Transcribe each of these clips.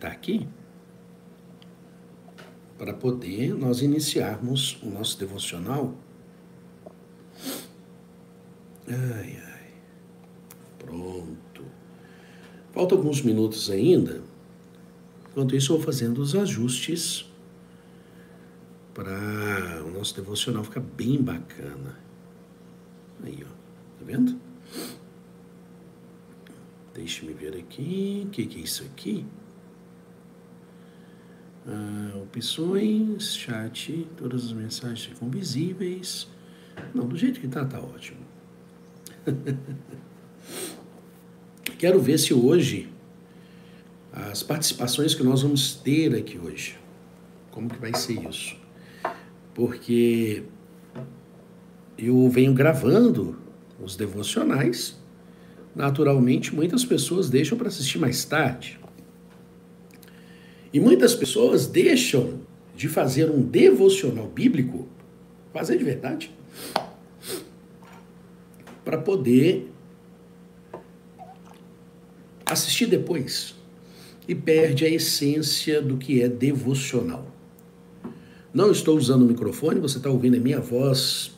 está aqui para poder nós iniciarmos o nosso devocional. Ai, ai. Pronto. Faltam alguns minutos ainda. Enquanto isso, eu vou fazendo os ajustes para o nosso devocional ficar bem bacana. Aí, ó. Tá vendo? Deixe-me ver aqui. O que, que é isso aqui? Ah, opções, chat, todas as mensagens ficam visíveis. Não, do jeito que tá, tá ótimo. Quero ver se hoje as participações que nós vamos ter aqui hoje, como que vai ser isso? Porque eu venho gravando os devocionais, naturalmente muitas pessoas deixam para assistir mais tarde. E muitas pessoas deixam de fazer um devocional bíblico, fazer de verdade, para poder assistir depois. E perde a essência do que é devocional. Não estou usando o microfone, você está ouvindo a minha voz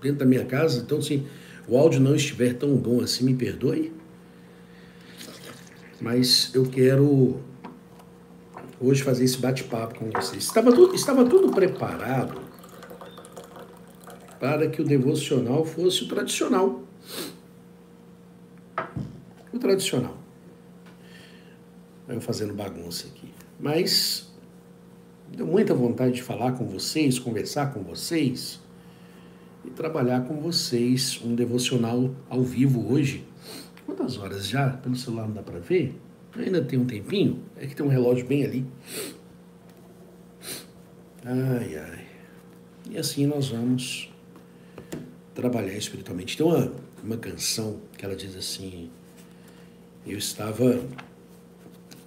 dentro da minha casa, então se o áudio não estiver tão bom assim, me perdoe. Mas eu quero hoje fazer esse bate-papo com vocês. Estava tudo, estava tudo preparado para que o devocional fosse o tradicional. O tradicional. Eu fazendo bagunça aqui. Mas deu muita vontade de falar com vocês, conversar com vocês e trabalhar com vocês um devocional ao vivo hoje. Quantas horas já? Pelo celular não dá para ver? Ainda tem um tempinho? É que tem um relógio bem ali. Ai, ai. E assim nós vamos trabalhar espiritualmente. Tem uma, uma canção que ela diz assim: Eu estava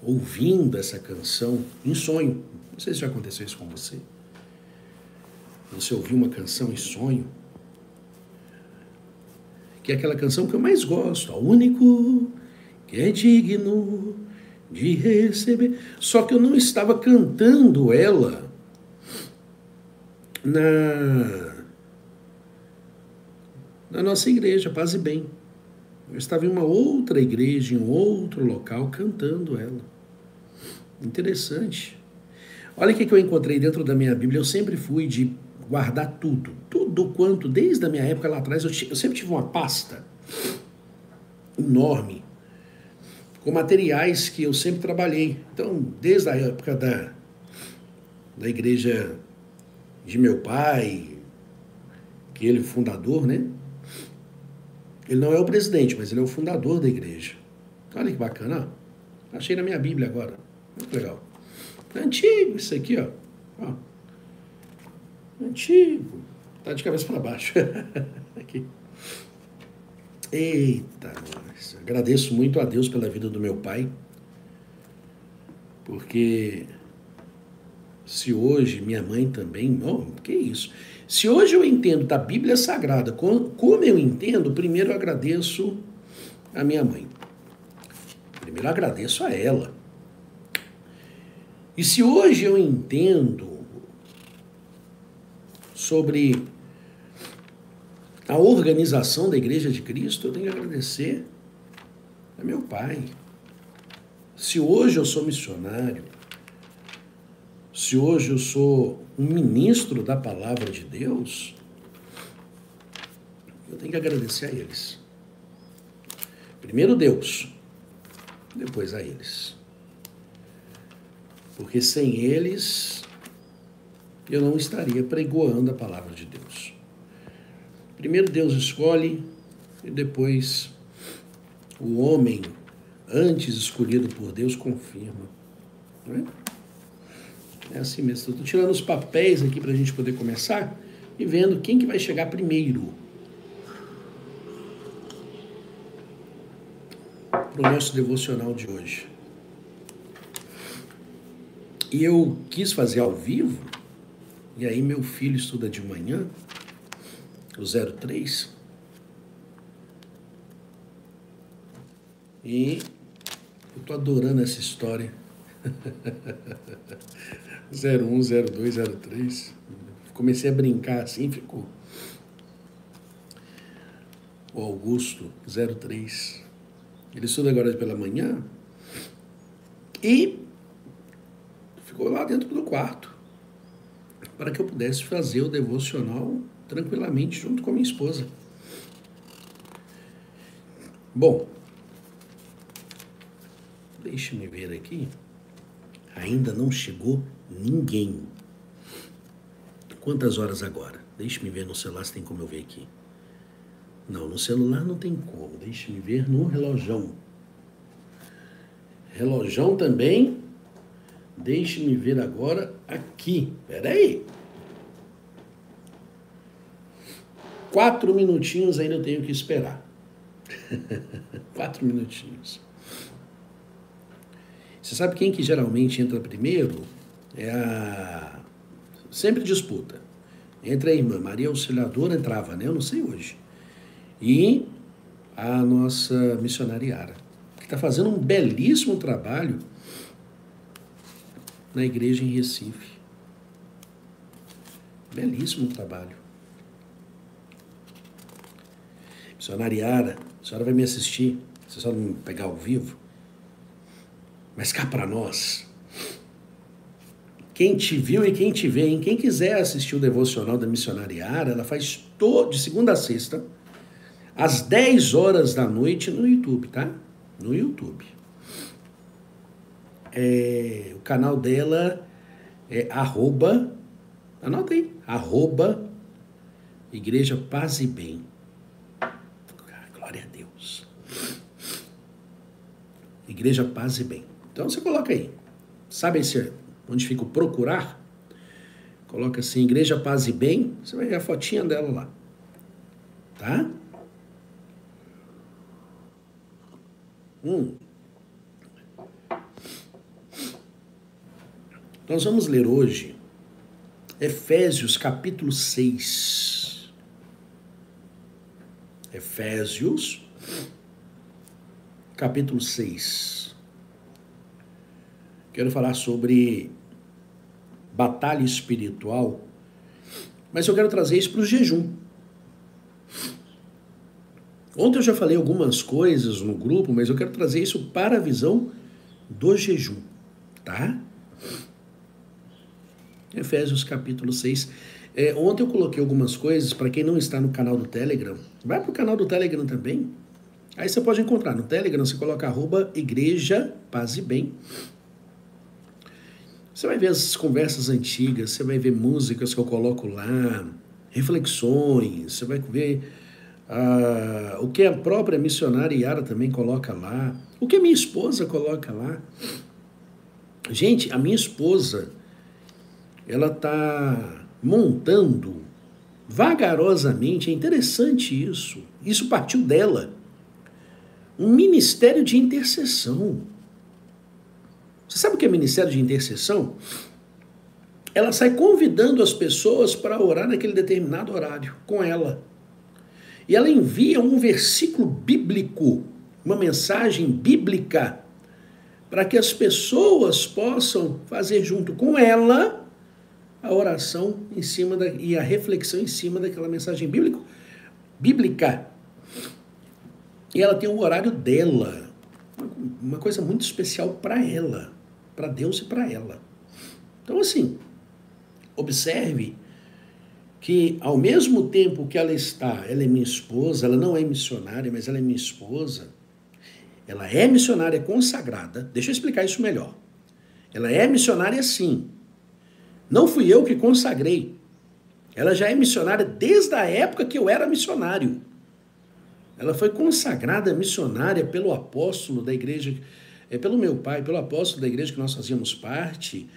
ouvindo essa canção em sonho. Não sei se já aconteceu isso com você. Você ouviu uma canção em sonho, que é aquela canção que eu mais gosto, o único que é digno de receber. Só que eu não estava cantando ela na, na nossa igreja, Paz e Bem. Eu estava em uma outra igreja, em um outro local, cantando ela. Interessante. Olha o que eu encontrei dentro da minha Bíblia. Eu sempre fui de guardar tudo. Tudo quanto, desde a minha época lá atrás, eu, eu sempre tive uma pasta enorme com materiais que eu sempre trabalhei. Então, desde a época da, da igreja de meu pai, que ele é fundador, né? Ele não é o presidente, mas ele é o fundador da igreja. Olha que bacana. Achei na minha Bíblia agora. Muito legal. Antigo isso aqui, ó. ó. Antigo. Tá de cabeça para baixo. aqui. Eita, nossa. agradeço muito a Deus pela vida do meu pai, porque se hoje minha mãe também, não, que isso? Se hoje eu entendo da Bíblia Sagrada como eu entendo, primeiro eu agradeço a minha mãe. Primeiro eu agradeço a ela. E se hoje eu entendo sobre a organização da Igreja de Cristo, eu tenho que agradecer a meu pai. Se hoje eu sou missionário, se hoje eu sou um ministro da palavra de Deus, eu tenho que agradecer a eles. Primeiro Deus, depois a eles. Porque sem eles eu não estaria pregoando a palavra de Deus. Primeiro Deus escolhe e depois o homem, antes escolhido por Deus, confirma. Não é? é assim mesmo. Estou tirando os papéis aqui para a gente poder começar e vendo quem que vai chegar primeiro. Para o nosso devocional de hoje. E eu quis fazer ao vivo, e aí meu filho estuda de manhã, o 03. E eu tô adorando essa história 01, 02, 03. Comecei a brincar assim, ficou. O Augusto, 03. Ele estuda agora pela manhã e ficou lá dentro do quarto para que eu pudesse fazer o devocional tranquilamente junto com a minha esposa. Bom, deixe-me ver aqui. Ainda não chegou ninguém. Quantas horas agora? Deixe-me ver no celular se tem como eu ver aqui. Não, no celular não tem como. Deixe-me ver no relojão. Relojão também. Deixe-me ver agora aqui. Peraí. Quatro minutinhos ainda eu tenho que esperar. Quatro minutinhos. Você sabe quem que geralmente entra primeiro? É a. Sempre disputa. Entre a irmã Maria Auxiliadora entrava, né? Eu não sei hoje. E a nossa missionariara, que está fazendo um belíssimo trabalho na igreja em Recife. Belíssimo trabalho. Missionariara, a senhora vai me assistir, você só não pegar ao vivo. Mas cá para nós, quem te viu e quem te vê, hein? quem quiser assistir o devocional da missionariara, ela faz todo de segunda a sexta, às 10 horas da noite no YouTube, tá? No YouTube. É, o canal dela é arroba, anota aí, arroba Igreja Paz e Bem. Glória a Deus. Igreja Paz e Bem. Então você coloca aí. Sabe esse, onde fica o procurar? Coloca assim, Igreja Paz e Bem, você vai ver a fotinha dela lá. Tá? Hum. Nós vamos ler hoje Efésios capítulo 6. Efésios capítulo 6. Quero falar sobre batalha espiritual, mas eu quero trazer isso para o jejum. Ontem eu já falei algumas coisas no grupo, mas eu quero trazer isso para a visão do jejum, tá? Efésios capítulo 6. É, ontem eu coloquei algumas coisas para quem não está no canal do Telegram. Vai para o canal do Telegram também. Aí você pode encontrar no Telegram, você coloca arroba igreja paz e bem. Você vai ver as conversas antigas, você vai ver músicas que eu coloco lá, reflexões, você vai ver uh, o que a própria missionária Yara também coloca lá, o que a minha esposa coloca lá. Gente, a minha esposa, ela está montando vagarosamente, é interessante isso, isso partiu dela, um ministério de intercessão. Você sabe o que é ministério de intercessão? Ela sai convidando as pessoas para orar naquele determinado horário com ela. E ela envia um versículo bíblico, uma mensagem bíblica, para que as pessoas possam fazer junto com ela a oração em cima da, e a reflexão em cima daquela mensagem bíblico, bíblica. E ela tem o horário dela, uma coisa muito especial para ela para Deus e para ela. Então, assim, observe que ao mesmo tempo que ela está, ela é minha esposa, ela não é missionária, mas ela é minha esposa, ela é missionária consagrada. Deixa eu explicar isso melhor. Ela é missionária sim. Não fui eu que consagrei. Ela já é missionária desde a época que eu era missionário. Ela foi consagrada missionária pelo apóstolo da igreja é pelo meu pai, pelo apóstolo da igreja que nós fazíamos parte,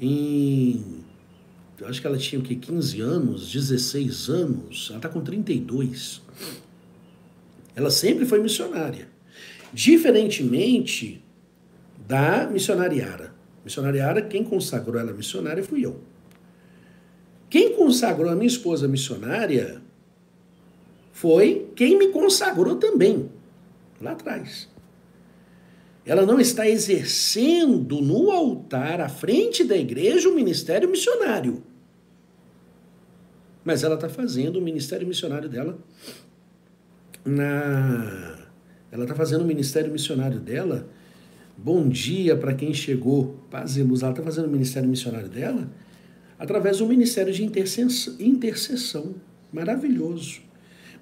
em. Eu acho que ela tinha o que, 15 anos, 16 anos, ela está com 32. Ela sempre foi missionária. Diferentemente da missionariara. Missionariara, quem consagrou ela missionária fui eu. Quem consagrou a minha esposa missionária foi quem me consagrou também, lá atrás. ela não está exercendo no altar, à frente da igreja, o ministério missionário. Mas ela está fazendo o ministério missionário dela na. Ela está fazendo o ministério missionário dela. Bom dia para quem chegou. Paz e luz. Ela está fazendo o ministério missionário dela através do ministério de intercessão. Maravilhoso.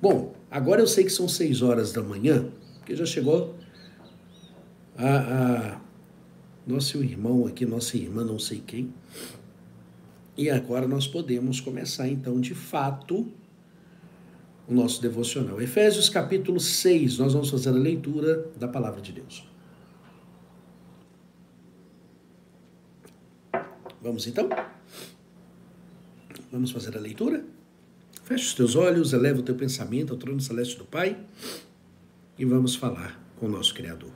Bom, agora eu sei que são seis horas da manhã, porque já chegou a, a nosso irmão aqui, nossa irmã, não sei quem. E agora nós podemos começar então de fato o nosso devocional. Efésios capítulo 6, nós vamos fazer a leitura da palavra de Deus. Vamos então? Vamos fazer a leitura? Feche os teus olhos, eleva o teu pensamento ao trono celeste do Pai e vamos falar com o nosso Criador.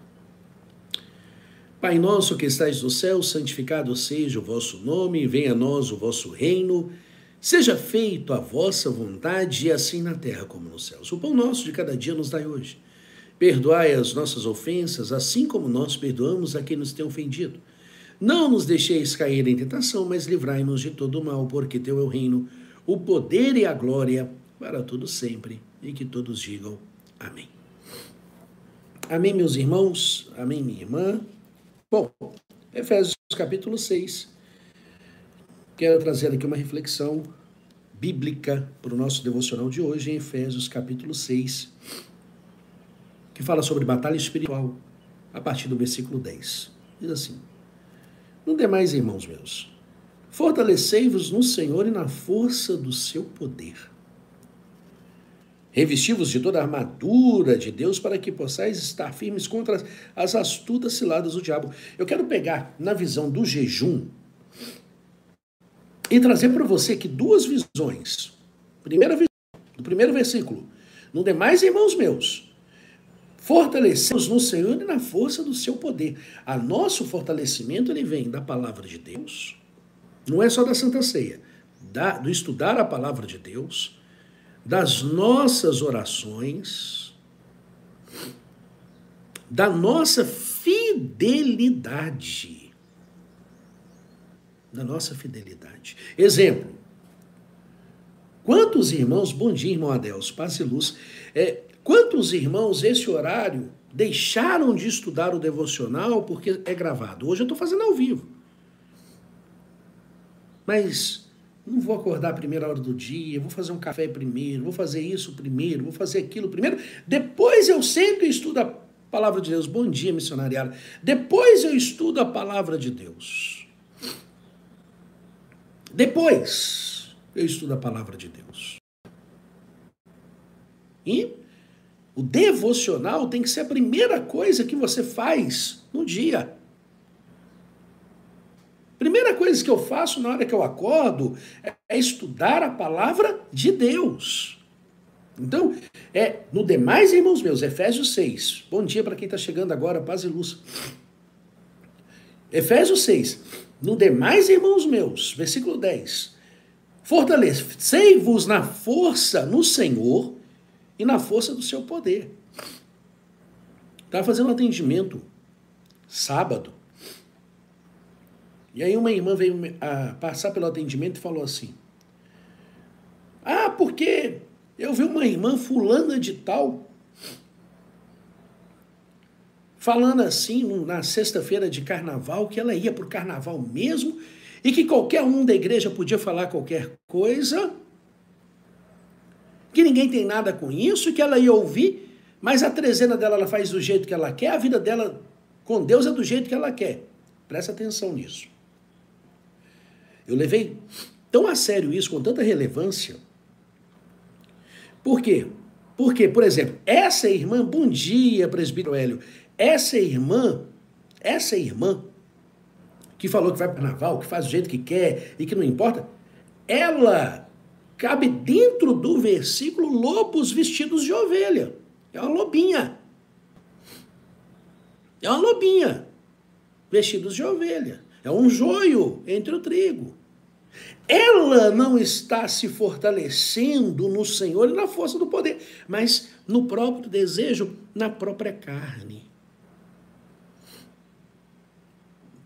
Pai nosso que estais no céu, santificado seja o vosso nome, venha a nós o vosso reino, seja feito a vossa vontade, assim na terra como nos céus. O pão nosso de cada dia nos dai hoje. Perdoai as nossas ofensas, assim como nós perdoamos a quem nos tem ofendido. Não nos deixeis cair em tentação, mas livrai-nos de todo o mal, porque teu é o reino, o poder e a glória para todos sempre, e que todos digam amém. Amém, meus irmãos, amém, minha irmã. Bom, Efésios capítulo 6. Quero trazer aqui uma reflexão bíblica para o nosso devocional de hoje, em Efésios capítulo 6, que fala sobre batalha espiritual, a partir do versículo 10. Diz assim: No demais, irmãos meus, Fortalecei-vos no Senhor e na força do seu poder. Revesti-vos de toda a armadura de Deus para que possais estar firmes contra as astutas ciladas do diabo. Eu quero pegar na visão do jejum e trazer para você aqui duas visões. Primeira visão, do primeiro versículo. No demais, irmãos meus, fortalecemos no Senhor e na força do seu poder. A nosso fortalecimento ele vem da palavra de Deus não é só da Santa Ceia, da, do estudar a palavra de Deus, das nossas orações, da nossa fidelidade. Da nossa fidelidade. Exemplo. Quantos irmãos, bom dia, irmão Adeus, paz e luz. É, quantos irmãos, esse horário, deixaram de estudar o devocional porque é gravado? Hoje eu estou fazendo ao vivo. Mas não vou acordar a primeira hora do dia, vou fazer um café primeiro, vou fazer isso primeiro, vou fazer aquilo primeiro. Depois eu sempre estudo a palavra de Deus. Bom dia, missionariada. Depois eu estudo a palavra de Deus. Depois eu estudo a palavra de Deus. E o devocional tem que ser a primeira coisa que você faz no dia. Primeira coisa que eu faço na hora que eu acordo é estudar a palavra de Deus. Então, é no demais, irmãos meus, Efésios 6. Bom dia para quem está chegando agora, paz e luz. Efésios 6. No demais, irmãos meus, versículo 10. Fortalecei-vos na força no Senhor e na força do seu poder. Estava fazendo um atendimento sábado e aí uma irmã veio passar pelo atendimento e falou assim: Ah, porque eu vi uma irmã fulana de tal falando assim na sexta-feira de carnaval que ela ia para o carnaval mesmo e que qualquer um da igreja podia falar qualquer coisa, que ninguém tem nada com isso, que ela ia ouvir, mas a trezena dela ela faz do jeito que ela quer, a vida dela com Deus é do jeito que ela quer. Presta atenção nisso. Eu levei tão a sério isso, com tanta relevância. Por quê? Porque, por exemplo, essa irmã, bom dia, presbítero Hélio, essa irmã, essa irmã, que falou que vai para o carnaval, que faz do jeito que quer e que não importa, ela cabe dentro do versículo lobos vestidos de ovelha. É uma lobinha. É uma lobinha vestidos de ovelha. É um joio entre o trigo. Ela não está se fortalecendo no Senhor e na força do poder, mas no próprio desejo, na própria carne.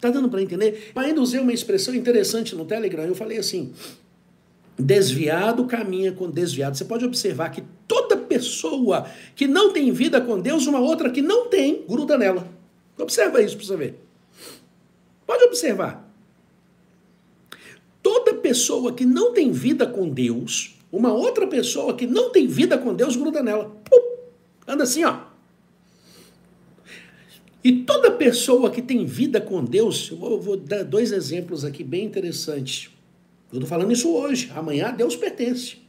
Tá dando para entender? Eu ainda usei uma expressão interessante no Telegram. Eu falei assim: desviado caminha com desviado. Você pode observar que toda pessoa que não tem vida com Deus, uma outra que não tem, gruda nela. Observa isso para você ver. Observar. Toda pessoa que não tem vida com Deus, uma outra pessoa que não tem vida com Deus, gruda nela. Pum, anda assim, ó. E toda pessoa que tem vida com Deus, eu vou, vou dar dois exemplos aqui bem interessantes. Eu estou falando isso hoje. Amanhã Deus pertence.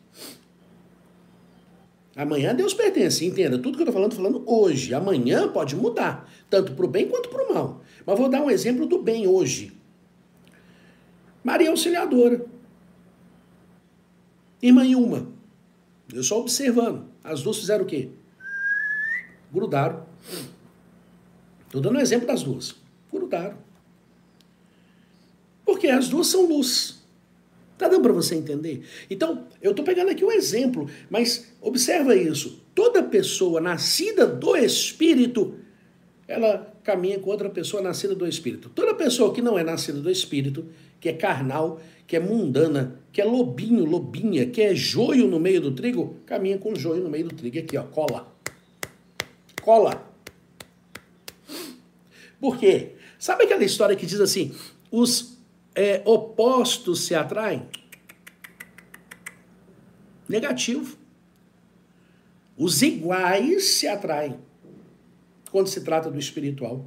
Amanhã Deus pertence. Entenda, tudo que eu estou falando, estou falando hoje. Amanhã pode mudar, tanto para o bem quanto para o mal. Mas vou dar um exemplo do bem hoje. Maria Auxiliadora. Irmã Ilma. Eu só observando. As duas fizeram o quê? Grudaram. Estou dando um exemplo das duas. Grudaram. Porque as duas são luz. Tá dando para você entender? Então, eu estou pegando aqui um exemplo, mas observa isso. Toda pessoa nascida do Espírito, ela caminha com outra pessoa nascida do Espírito. Toda pessoa que não é nascida do Espírito, que é carnal, que é mundana, que é lobinho, lobinha, que é joio no meio do trigo, caminha com joio no meio do trigo. Aqui, ó, cola. Cola. Por quê? Sabe aquela história que diz assim: os é, opostos se atraem? Negativo. Os iguais se atraem quando se trata do espiritual.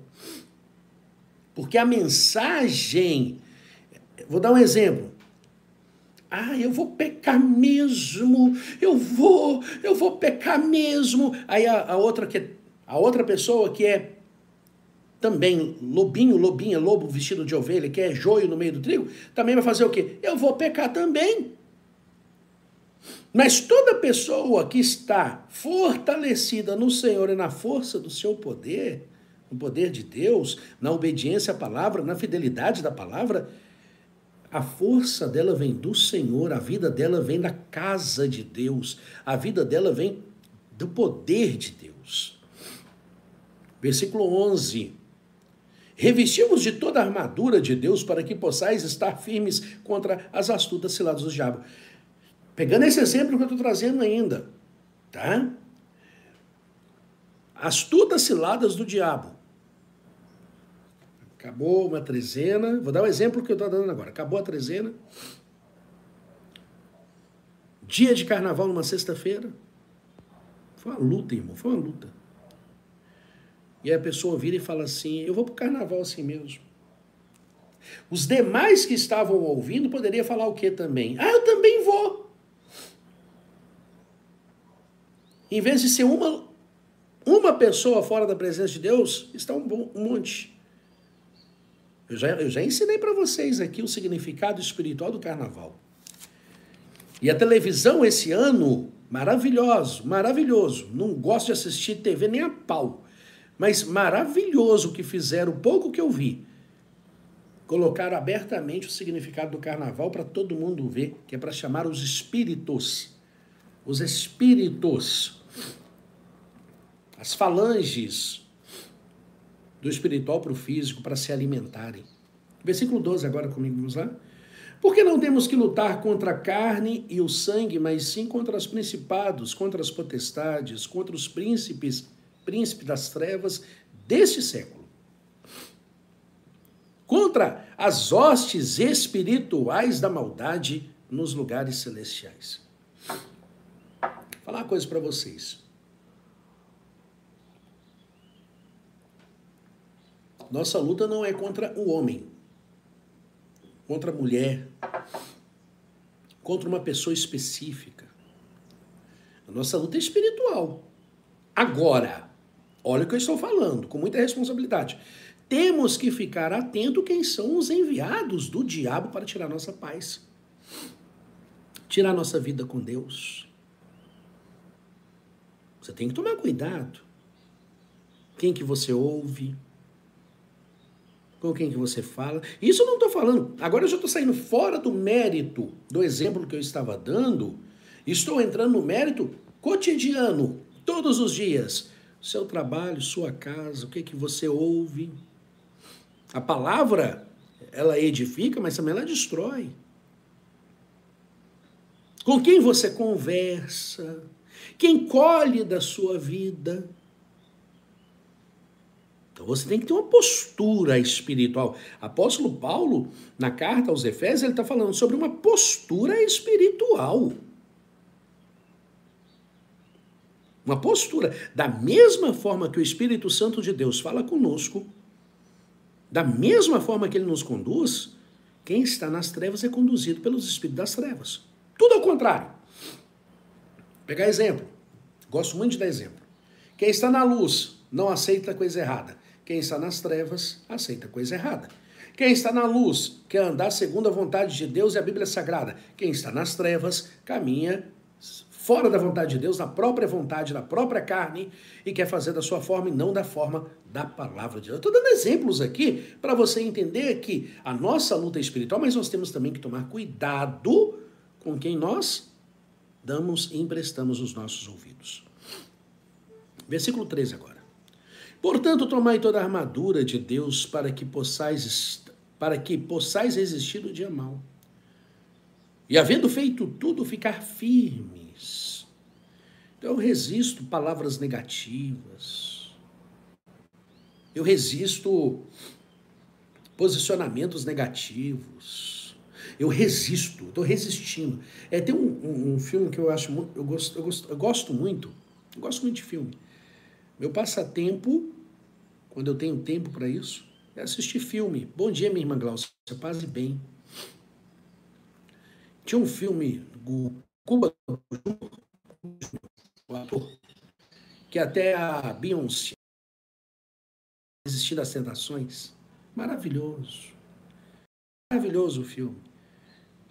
Porque a mensagem. Vou dar um exemplo. Ah, eu vou pecar mesmo, eu vou, eu vou pecar mesmo. Aí a, a outra que a outra pessoa que é também lobinho, lobinha, lobo vestido de ovelha, que é joio no meio do trigo, também vai fazer o quê? Eu vou pecar também. Mas toda pessoa que está fortalecida no Senhor e na força do seu poder, no poder de Deus, na obediência à palavra, na fidelidade da palavra, a força dela vem do Senhor, a vida dela vem da casa de Deus, a vida dela vem do poder de Deus. Versículo 11. Revestimos de toda a armadura de Deus para que possais estar firmes contra as astutas ciladas do diabo. Pegando esse exemplo que eu estou trazendo ainda, tá? Astutas ciladas do diabo. Acabou uma trezena. Vou dar um exemplo que eu estou dando agora. Acabou a trezena. Dia de carnaval numa sexta-feira. Foi uma luta, irmão. Foi uma luta. E a pessoa vira e fala assim: Eu vou para o carnaval assim mesmo. Os demais que estavam ouvindo poderia falar o que também? Ah, eu também vou. Em vez de ser uma, uma pessoa fora da presença de Deus, está um, um monte. Eu já, eu já ensinei para vocês aqui o significado espiritual do carnaval. E a televisão esse ano, maravilhoso, maravilhoso. Não gosto de assistir TV nem a pau. Mas maravilhoso o que fizeram, pouco que eu vi. Colocaram abertamente o significado do carnaval para todo mundo ver, que é para chamar os espíritos. Os espíritos. As falanges do espiritual para o físico para se alimentarem. Versículo 12 agora comigo, vamos lá? Porque não temos que lutar contra a carne e o sangue, mas sim contra os principados, contra as potestades, contra os príncipes príncipe das trevas deste século. Contra as hostes espirituais da maldade nos lugares celestiais. Vou falar uma coisa para vocês. Nossa luta não é contra o homem, contra a mulher, contra uma pessoa específica. A nossa luta é espiritual. Agora, Olha o que eu estou falando, com muita responsabilidade. Temos que ficar atento quem são os enviados do diabo para tirar nossa paz. Tirar nossa vida com Deus. Você tem que tomar cuidado. Quem que você ouve? Com quem que você fala? Isso eu não estou falando. Agora eu já estou saindo fora do mérito do exemplo que eu estava dando. Estou entrando no mérito cotidiano, todos os dias seu trabalho, sua casa, o que, que você ouve, A palavra, ela edifica, mas também ela destrói. Com quem você conversa? Quem colhe da sua vida? Então você tem que ter uma postura espiritual. Apóstolo Paulo, na carta aos Efésios, ele está falando sobre uma postura espiritual. Uma postura. Da mesma forma que o Espírito Santo de Deus fala conosco, da mesma forma que ele nos conduz, quem está nas trevas é conduzido pelos espíritos das trevas. Tudo ao contrário. Vou pegar exemplo. Gosto muito de dar exemplo. Quem está na luz não aceita coisa errada. Quem está nas trevas aceita coisa errada. Quem está na luz quer andar segundo a vontade de Deus e a Bíblia Sagrada. Quem está nas trevas caminha fora da vontade de Deus, na própria vontade, na própria carne, e quer fazer da sua forma e não da forma da palavra de Deus. Estou dando exemplos aqui para você entender que a nossa luta é espiritual, mas nós temos também que tomar cuidado com quem nós damos e emprestamos os nossos ouvidos. Versículo 13 agora. Portanto, tomai toda a armadura de Deus para que possais, para que possais resistir do dia mal. E havendo feito tudo, ficar Então, eu resisto palavras negativas. Eu resisto posicionamentos negativos. Eu resisto, estou resistindo. É, tem um, um, um, filme que eu acho muito, eu gosto, eu gosto, eu gosto muito, eu gosto muito de filme. Meu passatempo, quando eu tenho tempo para isso, é assistir filme. Bom dia, minha irmã Glaucia, paz e bem. Tinha um filme, Cuba que até a Beyoncé resistir às tentações. Maravilhoso. Maravilhoso o filme.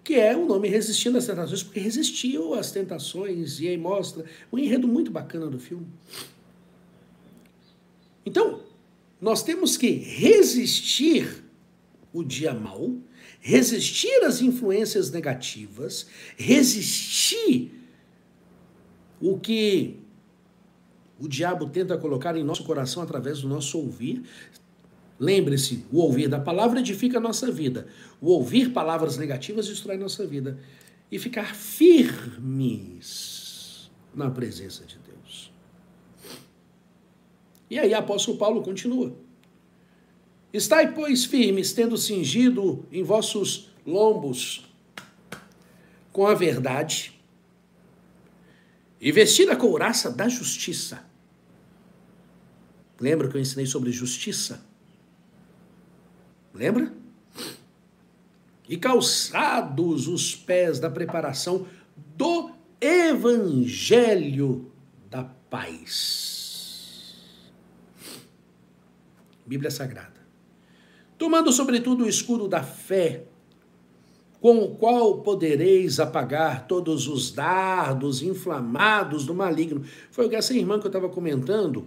Que é o nome Resistindo às Tentações, porque resistiu às tentações, e aí mostra um enredo muito bacana do filme. Então, nós temos que resistir o dia mal, resistir às influências negativas, resistir o que o diabo tenta colocar em nosso coração através do nosso ouvir. Lembre-se, o ouvir da palavra edifica a nossa vida. O ouvir palavras negativas destrói nossa vida. E ficar firmes na presença de Deus. E aí, apóstolo Paulo continua. Estai, pois, firmes, tendo cingido em vossos lombos com a verdade, e vestida a couraça da justiça. Lembra que eu ensinei sobre justiça? Lembra? E calçados os pés da preparação do evangelho da paz. Bíblia Sagrada tomando sobretudo o escudo da fé, com o qual podereis apagar todos os dardos inflamados do maligno. Foi o que essa irmã que eu estava comentando,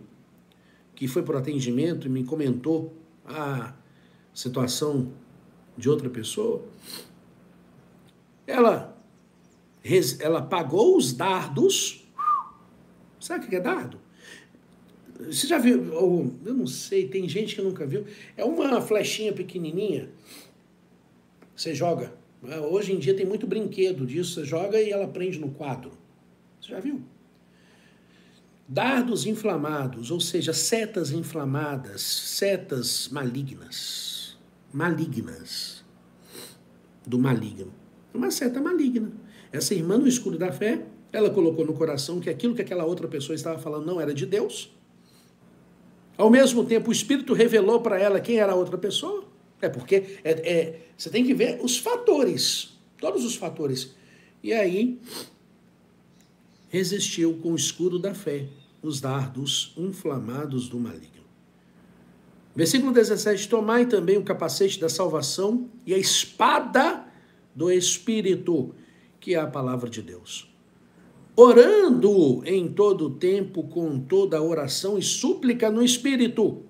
que foi para o atendimento e me comentou a situação de outra pessoa. Ela, ela pagou os dardos. Sabe o que é dardo? Você já viu? Eu não sei, tem gente que nunca viu. É uma flechinha pequenininha. Você joga. Hoje em dia tem muito brinquedo disso. Você joga e ela prende no quadro. Você já viu? Dardos inflamados, ou seja, setas inflamadas, setas malignas. Malignas. Do maligno. Uma seta maligna. Essa irmã no escuro da fé, ela colocou no coração que aquilo que aquela outra pessoa estava falando não era de Deus ao mesmo tempo, o Espírito revelou para ela quem era a outra pessoa. É porque é, é, você tem que ver os fatores, todos os fatores. E aí, resistiu com o escudo da fé, os dardos inflamados do maligno. Versículo 17: Tomai também o capacete da salvação e a espada do Espírito, que é a palavra de Deus orando em todo tempo com toda oração e súplica no Espírito,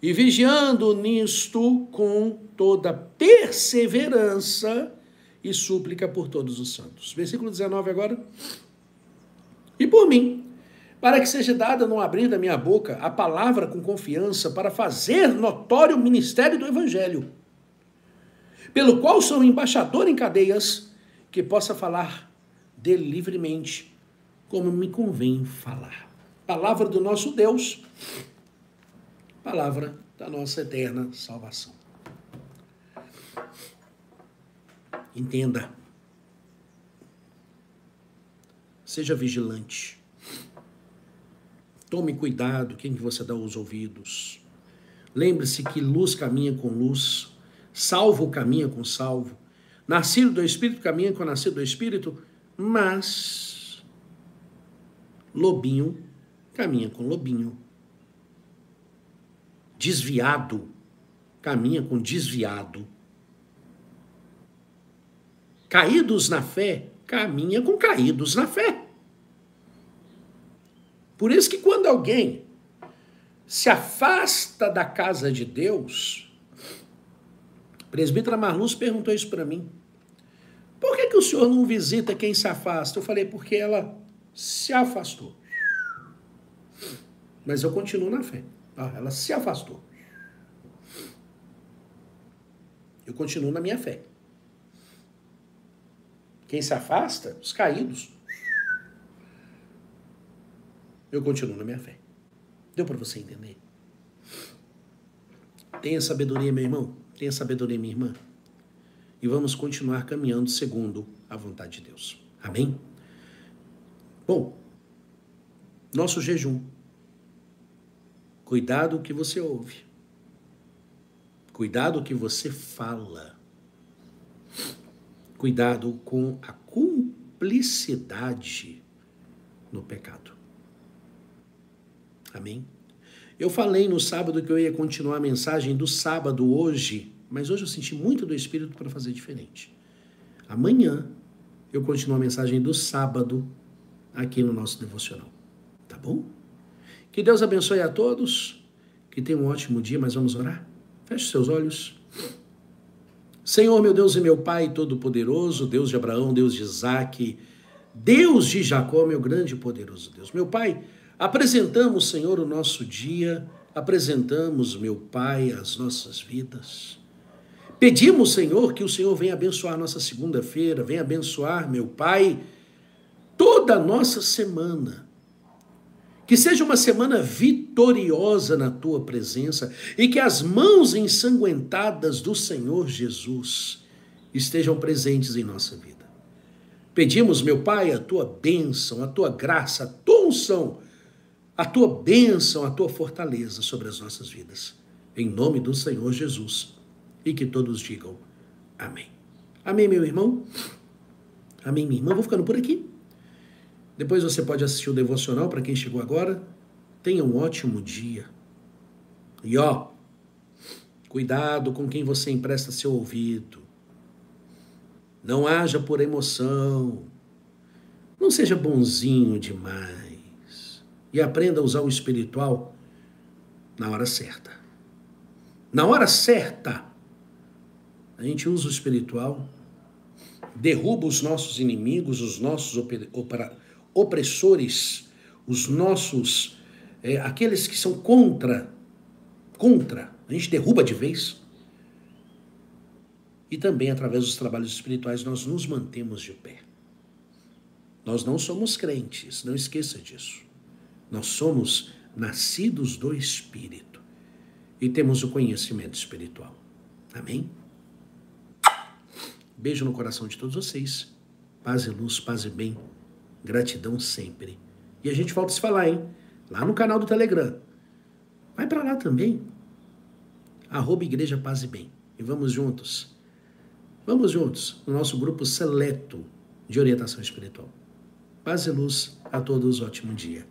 e vigiando nisto com toda perseverança e súplica por todos os santos. Versículo 19 agora. E por mim, para que seja dada no abrir da minha boca a palavra com confiança para fazer notório o ministério do Evangelho, pelo qual sou embaixador em cadeias, que possa falar dele livremente, como me convém falar. Palavra do nosso Deus, palavra da nossa eterna salvação. Entenda. Seja vigilante. Tome cuidado quem você dá os ouvidos. Lembre-se que luz caminha com luz, salvo caminha com salvo, nascido do Espírito caminha com nascido do Espírito, mas lobinho caminha com lobinho. Desviado caminha com desviado. Caídos na fé caminha com caídos na fé. Por isso que quando alguém se afasta da casa de Deus, presbítera Marluz perguntou isso para mim. Por que, que o senhor não visita quem se afasta? Eu falei, porque ela se afastou. Mas eu continuo na fé. Ah, ela se afastou. Eu continuo na minha fé. Quem se afasta? Os caídos eu continuo na minha fé. Deu para você entender? Tenha sabedoria, meu irmão. Tenha sabedoria, minha irmã. E vamos continuar caminhando segundo a vontade de Deus. Amém? Bom, nosso jejum. Cuidado o que você ouve. Cuidado o que você fala. Cuidado com a cumplicidade no pecado. Amém? Eu falei no sábado que eu ia continuar a mensagem do sábado hoje, mas hoje eu senti muito do Espírito para fazer diferente. Amanhã eu continuo a mensagem do sábado aqui no nosso devocional. Tá bom? Que Deus abençoe a todos. Que tenham um ótimo dia, mas vamos orar? Feche seus olhos. Senhor, meu Deus e meu Pai Todo-Poderoso, Deus de Abraão, Deus de Isaac, Deus de Jacó, meu grande e poderoso Deus. Meu Pai, Apresentamos, Senhor, o nosso dia, apresentamos, meu Pai, as nossas vidas. Pedimos, Senhor, que o Senhor venha abençoar nossa segunda-feira, venha abençoar, meu Pai, toda a nossa semana. Que seja uma semana vitoriosa na tua presença e que as mãos ensanguentadas do Senhor Jesus estejam presentes em nossa vida. Pedimos, meu Pai, a tua bênção, a tua graça, a tua unção a tua bênção, a tua fortaleza sobre as nossas vidas. Em nome do Senhor Jesus. E que todos digam amém. Amém, meu irmão? Amém, minha irmã. Vou ficando por aqui. Depois você pode assistir o devocional para quem chegou agora. Tenha um ótimo dia. E ó, cuidado com quem você empresta seu ouvido. Não haja por emoção. Não seja bonzinho demais e aprenda a usar o espiritual na hora certa. Na hora certa, a gente usa o espiritual, derruba os nossos inimigos, os nossos opressores, os nossos, é, aqueles que são contra, contra, a gente derruba de vez. E também, através dos trabalhos espirituais, nós nos mantemos de pé. Nós não somos crentes, não esqueça disso. Nós somos nascidos do Espírito e temos o conhecimento espiritual. Amém? Beijo no coração de todos vocês. Paz e luz, paz e bem. Gratidão sempre. E a gente volta a se falar, hein? Lá no canal do Telegram. Vai para lá também. Arroba Igreja Paz e Bem. E vamos juntos. Vamos juntos no nosso grupo seleto de orientação espiritual. Paz e luz a todos, ótimo dia.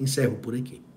Encerro por aqui.